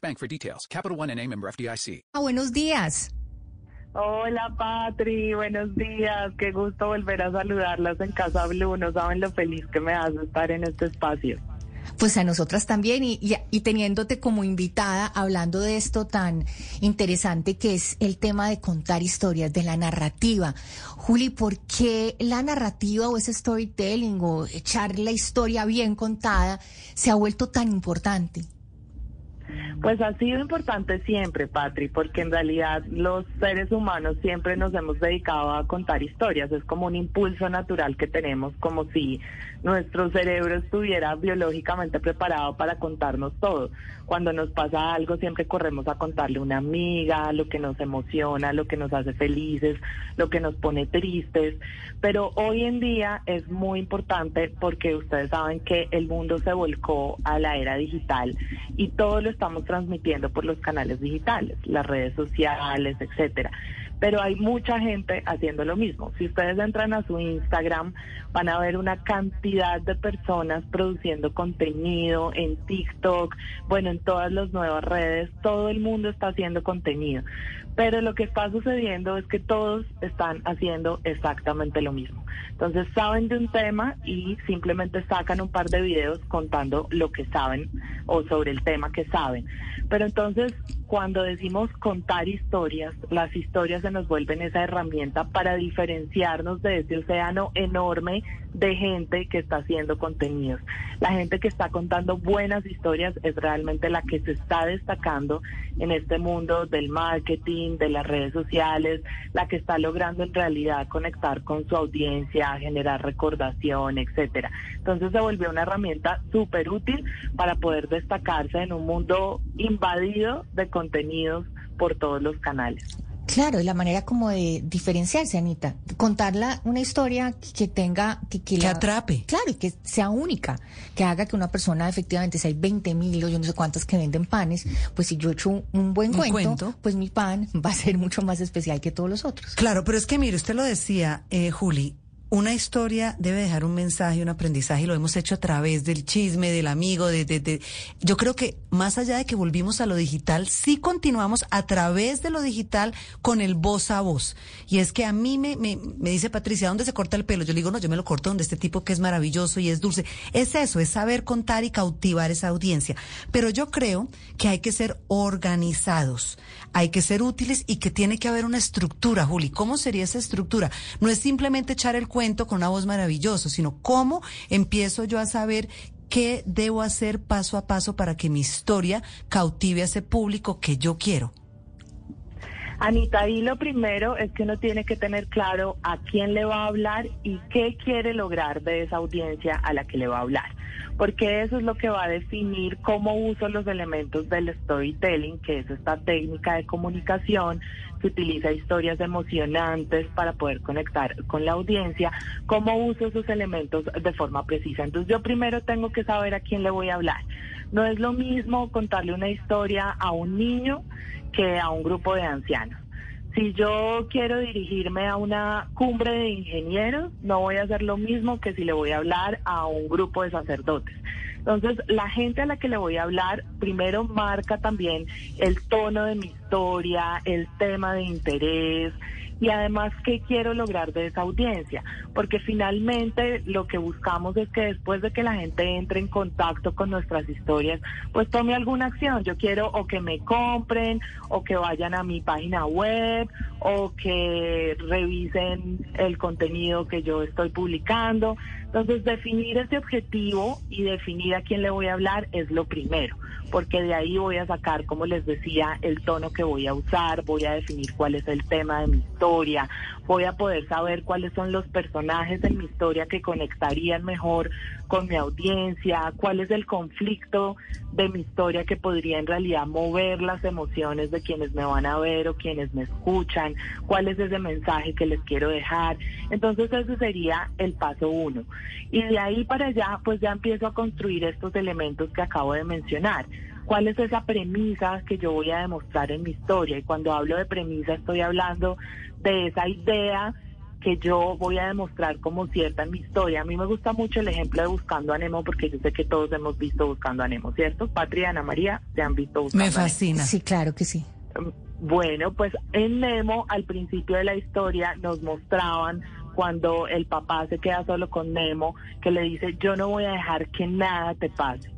Bank for details. Capital One and a member FDIC. Ah, buenos días. Hola Patri, buenos días. Qué gusto volver a saludarlas en Casa Blue. No saben lo feliz que me hace estar en este espacio. Pues a nosotras también y, y, y, teniéndote como invitada hablando de esto tan interesante que es el tema de contar historias, de la narrativa. Juli, ¿por qué la narrativa o ese storytelling o echar la historia bien contada se ha vuelto tan importante? Pues ha sido importante siempre, Patri, porque en realidad los seres humanos siempre nos hemos dedicado a contar historias. Es como un impulso natural que tenemos, como si nuestro cerebro estuviera biológicamente preparado para contarnos todo. Cuando nos pasa algo, siempre corremos a contarle a una amiga lo que nos emociona, lo que nos hace felices, lo que nos pone tristes. Pero hoy en día es muy importante porque ustedes saben que el mundo se volcó a la era digital y todo lo estamos transmitiendo por los canales digitales, las redes sociales, etcétera. Pero hay mucha gente haciendo lo mismo. Si ustedes entran a su Instagram, van a ver una cantidad de personas produciendo contenido en TikTok, bueno, en todas las nuevas redes, todo el mundo está haciendo contenido. Pero lo que está sucediendo es que todos están haciendo exactamente lo mismo. Entonces saben de un tema y simplemente sacan un par de videos contando lo que saben o sobre el tema que saben. Pero entonces cuando decimos contar historias, las historias se nos vuelven esa herramienta para diferenciarnos de ese océano enorme de gente que está haciendo contenidos. La gente que está contando buenas historias es realmente la que se está destacando en este mundo del marketing, de las redes sociales, la que está logrando en realidad conectar con su audiencia, generar recordación, etcétera. Entonces se volvió una herramienta súper útil para poder destacarse en un mundo invadido de contenidos por todos los canales. Claro, y la manera como de diferenciarse, Anita. Contarla una historia que tenga... Que, que, que la, atrape. Claro, y que sea única. Que haga que una persona, efectivamente, si hay 20 mil o yo no sé cuántas que venden panes, pues si yo echo un, un buen ¿Un cuento, cuento, pues mi pan va a ser mucho más especial que todos los otros. Claro, pero es que mire, usted lo decía, eh, Juli, una historia debe dejar un mensaje, un aprendizaje, y lo hemos hecho a través del chisme, del amigo, de, de, de, Yo creo que más allá de que volvimos a lo digital, sí continuamos a través de lo digital con el voz a voz. Y es que a mí me, me, me dice Patricia, ¿dónde se corta el pelo? Yo le digo, no, yo me lo corto donde este tipo que es maravilloso y es dulce. Es eso, es saber contar y cautivar esa audiencia. Pero yo creo que hay que ser organizados, hay que ser útiles y que tiene que haber una estructura, Juli. ¿Cómo sería esa estructura? No es simplemente echar el cuento con una voz maravillosa, sino cómo empiezo yo a saber qué debo hacer paso a paso para que mi historia cautive a ese público que yo quiero. Anita, ahí lo primero es que uno tiene que tener claro a quién le va a hablar y qué quiere lograr de esa audiencia a la que le va a hablar, porque eso es lo que va a definir cómo uso los elementos del storytelling, que es esta técnica de comunicación que utiliza historias emocionantes para poder conectar con la audiencia, cómo uso esos elementos de forma precisa. Entonces yo primero tengo que saber a quién le voy a hablar. No es lo mismo contarle una historia a un niño que a un grupo de ancianos. Si yo quiero dirigirme a una cumbre de ingenieros, no voy a hacer lo mismo que si le voy a hablar a un grupo de sacerdotes. Entonces, la gente a la que le voy a hablar primero marca también el tono de mi historia, el tema de interés, y además qué quiero lograr de esa audiencia, porque finalmente lo que buscamos es que después de que la gente entre en contacto con nuestras historias, pues tome alguna acción. Yo quiero o que me compren o que vayan a mi página web o que revisen el contenido que yo estoy publicando. Entonces, definir ese objetivo y definir a quién le voy a hablar es lo primero, porque de ahí voy a sacar, como les decía, el tono que voy a usar, voy a definir cuál es el tema de mi historia, voy a poder saber cuáles son los personajes en mi historia que conectarían mejor con mi audiencia, cuál es el conflicto de mi historia que podría en realidad mover las emociones de quienes me van a ver o quienes me escuchan, cuál es ese mensaje que les quiero dejar. Entonces ese sería el paso uno. Y de ahí para allá, pues ya empiezo a construir estos elementos que acabo de mencionar. ¿Cuál es esa premisa que yo voy a demostrar en mi historia? Y cuando hablo de premisa estoy hablando de esa idea que yo voy a demostrar como cierta en mi historia. A mí me gusta mucho el ejemplo de Buscando a Nemo porque yo sé que todos hemos visto Buscando a Nemo, ¿cierto? Patria y Ana María se han visto Buscando Me fascina. Sí, claro que sí. Bueno, pues en Nemo al principio de la historia nos mostraban cuando el papá se queda solo con Nemo, que le dice, yo no voy a dejar que nada te pase.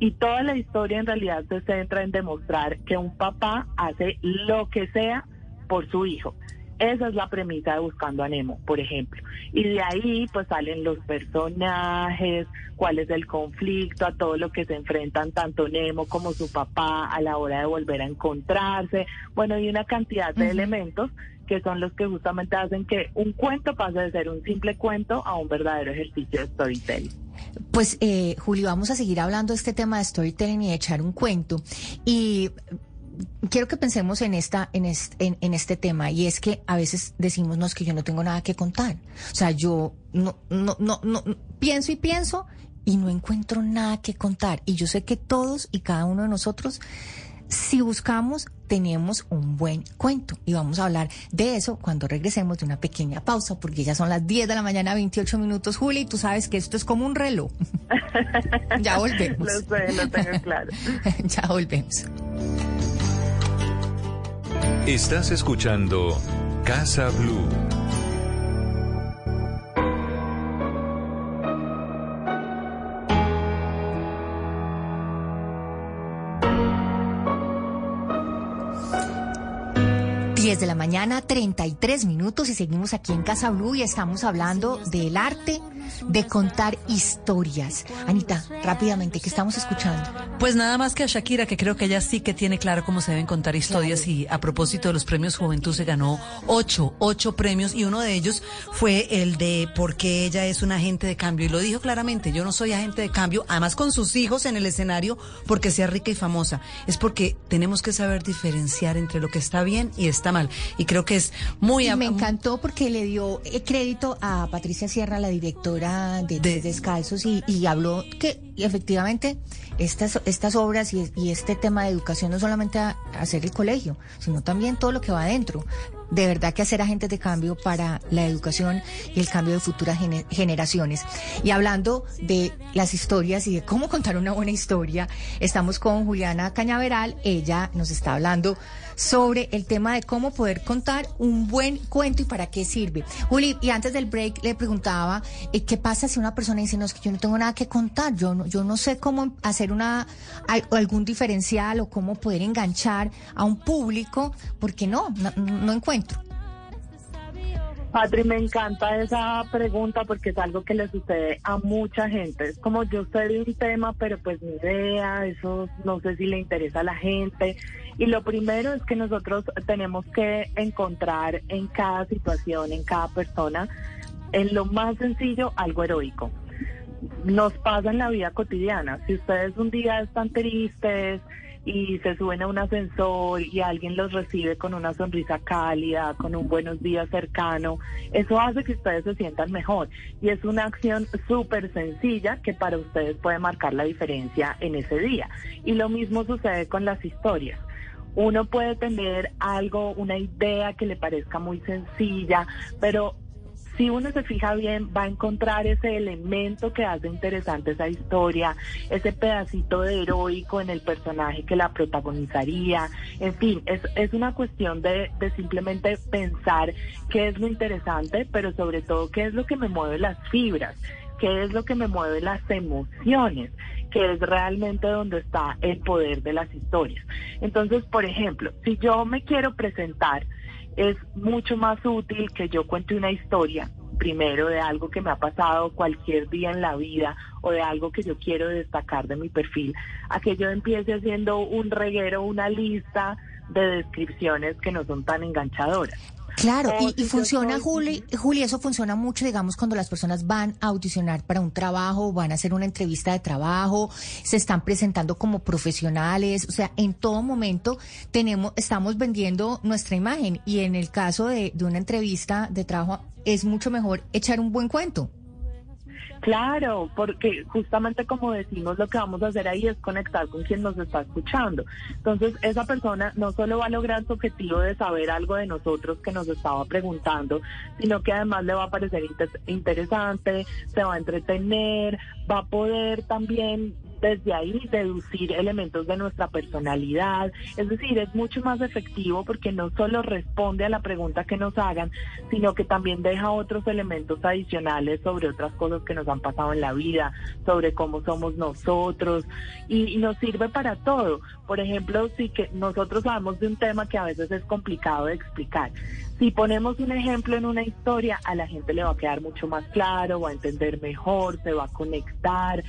Y toda la historia en realidad se centra en demostrar que un papá hace lo que sea por su hijo. Esa es la premisa de Buscando a Nemo, por ejemplo. Y de ahí pues salen los personajes, cuál es el conflicto, a todo lo que se enfrentan tanto Nemo como su papá a la hora de volver a encontrarse. Bueno, hay una cantidad de elementos que son los que justamente hacen que un cuento pase de ser un simple cuento a un verdadero ejercicio de storytelling. Pues, eh, Julio, vamos a seguir hablando de este tema de storytelling y de echar un cuento. Y quiero que pensemos en esta, en este, en, este tema, y es que a veces decimos, no, que yo no tengo nada que contar. O sea, yo no, no, no, no, pienso y pienso y no encuentro nada que contar. Y yo sé que todos y cada uno de nosotros si buscamos, tenemos un buen cuento. Y vamos a hablar de eso cuando regresemos de una pequeña pausa, porque ya son las 10 de la mañana, 28 minutos, Juli, y tú sabes que esto es como un reloj. ya volvemos. lo sé, lo tengo claro. ya volvemos. Estás escuchando Casa Blue. 10 de la mañana, 33 minutos y seguimos aquí en Casa Blue y estamos hablando del arte de contar historias. Anita, rápidamente, ¿qué estamos escuchando? Pues nada más que a Shakira, que creo que ella sí que tiene claro cómo se deben contar historias y a propósito de los premios Juventud se ganó ocho, ocho premios y uno de ellos fue el de por qué ella es un agente de cambio y lo dijo claramente, yo no soy agente de cambio, además con sus hijos en el escenario porque sea rica y famosa, es porque tenemos que saber diferenciar entre lo que está bien y está mal y creo que es muy... Y me encantó porque le dio eh, crédito a Patricia Sierra, la directora de, Descalzos y, y habló que efectivamente estas, estas obras y, este tema de educación no solamente a, hacer el colegio, sino también todo lo que va adentro. De verdad que hacer agentes de cambio para la educación y el cambio de futuras generaciones. Y hablando de las historias y de cómo contar una buena historia, estamos con Juliana Cañaveral. Ella nos está hablando sobre el tema de cómo poder contar un buen cuento y para qué sirve. Juli, y antes del break le preguntaba, eh, ¿qué pasa si una persona dice, no, es que yo no tengo nada que contar, yo no, yo no sé cómo hacer una algún diferencial o cómo poder enganchar a un público, porque no, no encuentro. Patri, me encanta esa pregunta porque es algo que le sucede a mucha gente. Es como yo sé de un tema, pero pues ni idea, eso no sé si le interesa a la gente. Y lo primero es que nosotros tenemos que encontrar en cada situación, en cada persona, en lo más sencillo, algo heroico. Nos pasa en la vida cotidiana. Si ustedes un día están tristes, y se suben a un ascensor y alguien los recibe con una sonrisa cálida, con un buenos días cercano, eso hace que ustedes se sientan mejor. Y es una acción súper sencilla que para ustedes puede marcar la diferencia en ese día. Y lo mismo sucede con las historias. Uno puede tener algo, una idea que le parezca muy sencilla, pero si uno se fija bien, va a encontrar ese elemento que hace interesante esa historia, ese pedacito de heroico en el personaje que la protagonizaría. En fin, es, es una cuestión de, de simplemente pensar qué es lo interesante, pero sobre todo qué es lo que me mueve las fibras qué es lo que me mueve las emociones, que es realmente donde está el poder de las historias. Entonces, por ejemplo, si yo me quiero presentar es mucho más útil que yo cuente una historia, primero de algo que me ha pasado cualquier día en la vida o de algo que yo quiero destacar de mi perfil, a que yo empiece haciendo un reguero, una lista de descripciones que no son tan enganchadoras. Claro, y, funciona, Juli, Juli, eso funciona mucho, digamos, cuando las personas van a audicionar para un trabajo, van a hacer una entrevista de trabajo, se están presentando como profesionales, o sea, en todo momento tenemos, estamos vendiendo nuestra imagen y en el caso de, de una entrevista de trabajo es mucho mejor echar un buen cuento. Claro, porque justamente como decimos, lo que vamos a hacer ahí es conectar con quien nos está escuchando. Entonces, esa persona no solo va a lograr su objetivo de saber algo de nosotros que nos estaba preguntando, sino que además le va a parecer interesante, se va a entretener, va a poder también desde ahí deducir elementos de nuestra personalidad. Es decir, es mucho más efectivo porque no solo responde a la pregunta que nos hagan, sino que también deja otros elementos adicionales sobre otras cosas que nos han pasado en la vida, sobre cómo somos nosotros y, nos sirve para todo. Por ejemplo, si que nosotros hablamos de un tema que a veces es complicado de explicar. Si ponemos un ejemplo en una historia, a la gente le va a quedar mucho más claro, va a entender mejor, se va a conectar.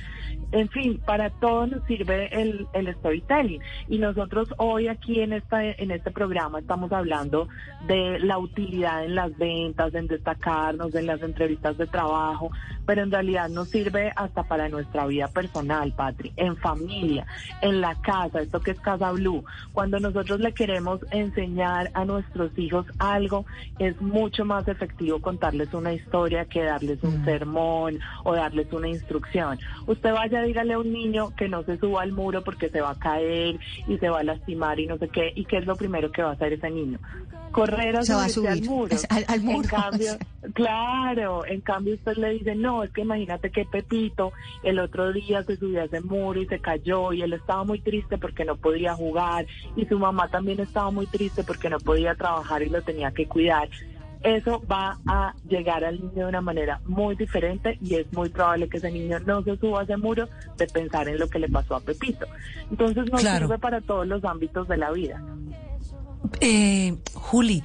En fin, para todo nos sirve el, el storytelling. Y nosotros hoy aquí en, esta, en este programa estamos hablando de la utilidad en las ventas, en destacarnos, en las entrevistas de trabajo, pero en realidad nos sirve hasta para nuestra vida personal, Patri, en familia, en la casa, esto que es Casa Blue. Cuando nosotros le queremos enseñar a nuestros hijos algo, es mucho más efectivo contarles una historia que darles un mm. sermón o darles una instrucción. Usted vaya, dígale a un niño que no se suba al muro porque se va a caer y se va a lastimar y no sé qué, y qué es lo primero que va a hacer ese niño correr a subirse al muro. Al, muro. En cambio, claro, en cambio usted le dice, no, es que imagínate que Pepito el otro día se subió a ese muro y se cayó y él estaba muy triste porque no podía jugar y su mamá también estaba muy triste porque no podía trabajar y lo tenía que cuidar. Eso va a llegar al niño de una manera muy diferente y es muy probable que ese niño no se suba a ese muro de pensar en lo que le pasó a Pepito. Entonces nos sirve para todos los ámbitos de la vida. Eh, Juli,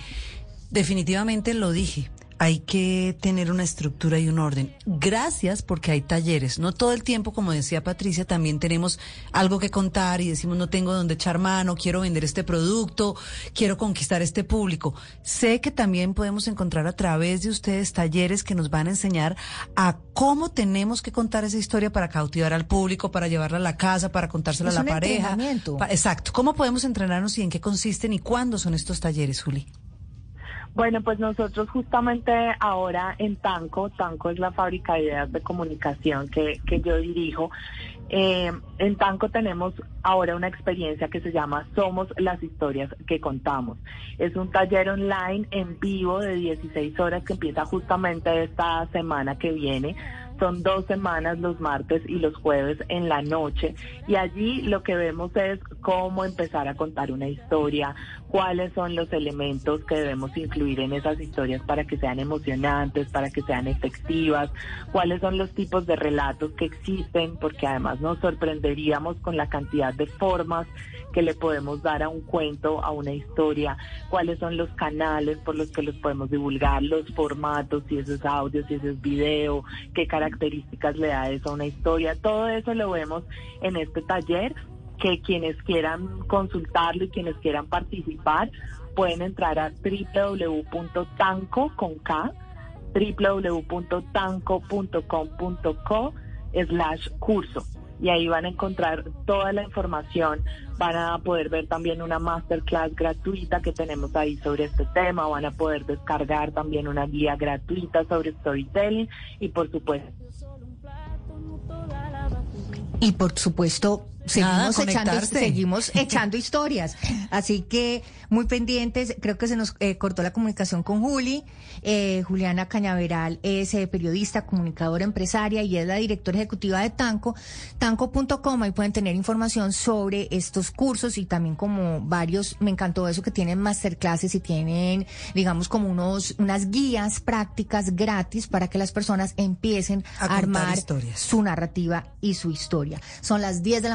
definitivamente lo dije hay que tener una estructura y un orden. Gracias porque hay talleres. No todo el tiempo, como decía Patricia, también tenemos algo que contar y decimos no tengo dónde echar mano, quiero vender este producto, quiero conquistar este público. Sé que también podemos encontrar a través de ustedes talleres que nos van a enseñar a cómo tenemos que contar esa historia para cautivar al público, para llevarla a la casa, para contársela a la pareja. exacto. ¿Cómo podemos entrenarnos y en qué consisten y cuándo son estos talleres, Juli? Bueno, pues nosotros justamente ahora en Tanco, Tanco es la fábrica de ideas de comunicación que, que yo dirijo, eh, en Tanco tenemos ahora una experiencia que se llama Somos las historias que contamos. Es un taller online en vivo de 16 horas que empieza justamente esta semana que viene son dos semanas los martes y los jueves en la noche. Y allí lo que vemos es cómo empezar a contar una historia, cuáles son los elementos que debemos incluir en esas historias para que sean emocionantes, para que sean efectivas, cuáles son los tipos de relatos que existen, porque además nos sorprenderíamos con la cantidad de formas que le podemos dar a un cuento, a una historia, cuáles son los canales por los que los podemos divulgar, los formatos, si eso es audio, si eso es video, qué características le da eso a una historia. Todo eso lo vemos en este taller que quienes quieran consultarlo y quienes quieran participar pueden entrar a www.tanco con K www.tanco.com.co slash curso y ahí van a encontrar toda la información, van a poder ver también una masterclass gratuita que tenemos ahí sobre este tema, van a poder descargar también una guía gratuita sobre storytelling y por supuesto y por supuesto seguimos, echando, seguimos echando historias. Así que muy pendientes, creo que se nos eh, cortó la comunicación con Juli. Eh, Juliana Cañaveral es eh, periodista, comunicadora, empresaria y es la directora ejecutiva de Tanco, tanco.com. Ahí pueden tener información sobre estos cursos y también como varios, me encantó eso que tienen masterclasses y tienen, digamos, como unos, unas guías prácticas gratis para que las personas empiecen a, armar su narrativa y su historia. Son las 10 de la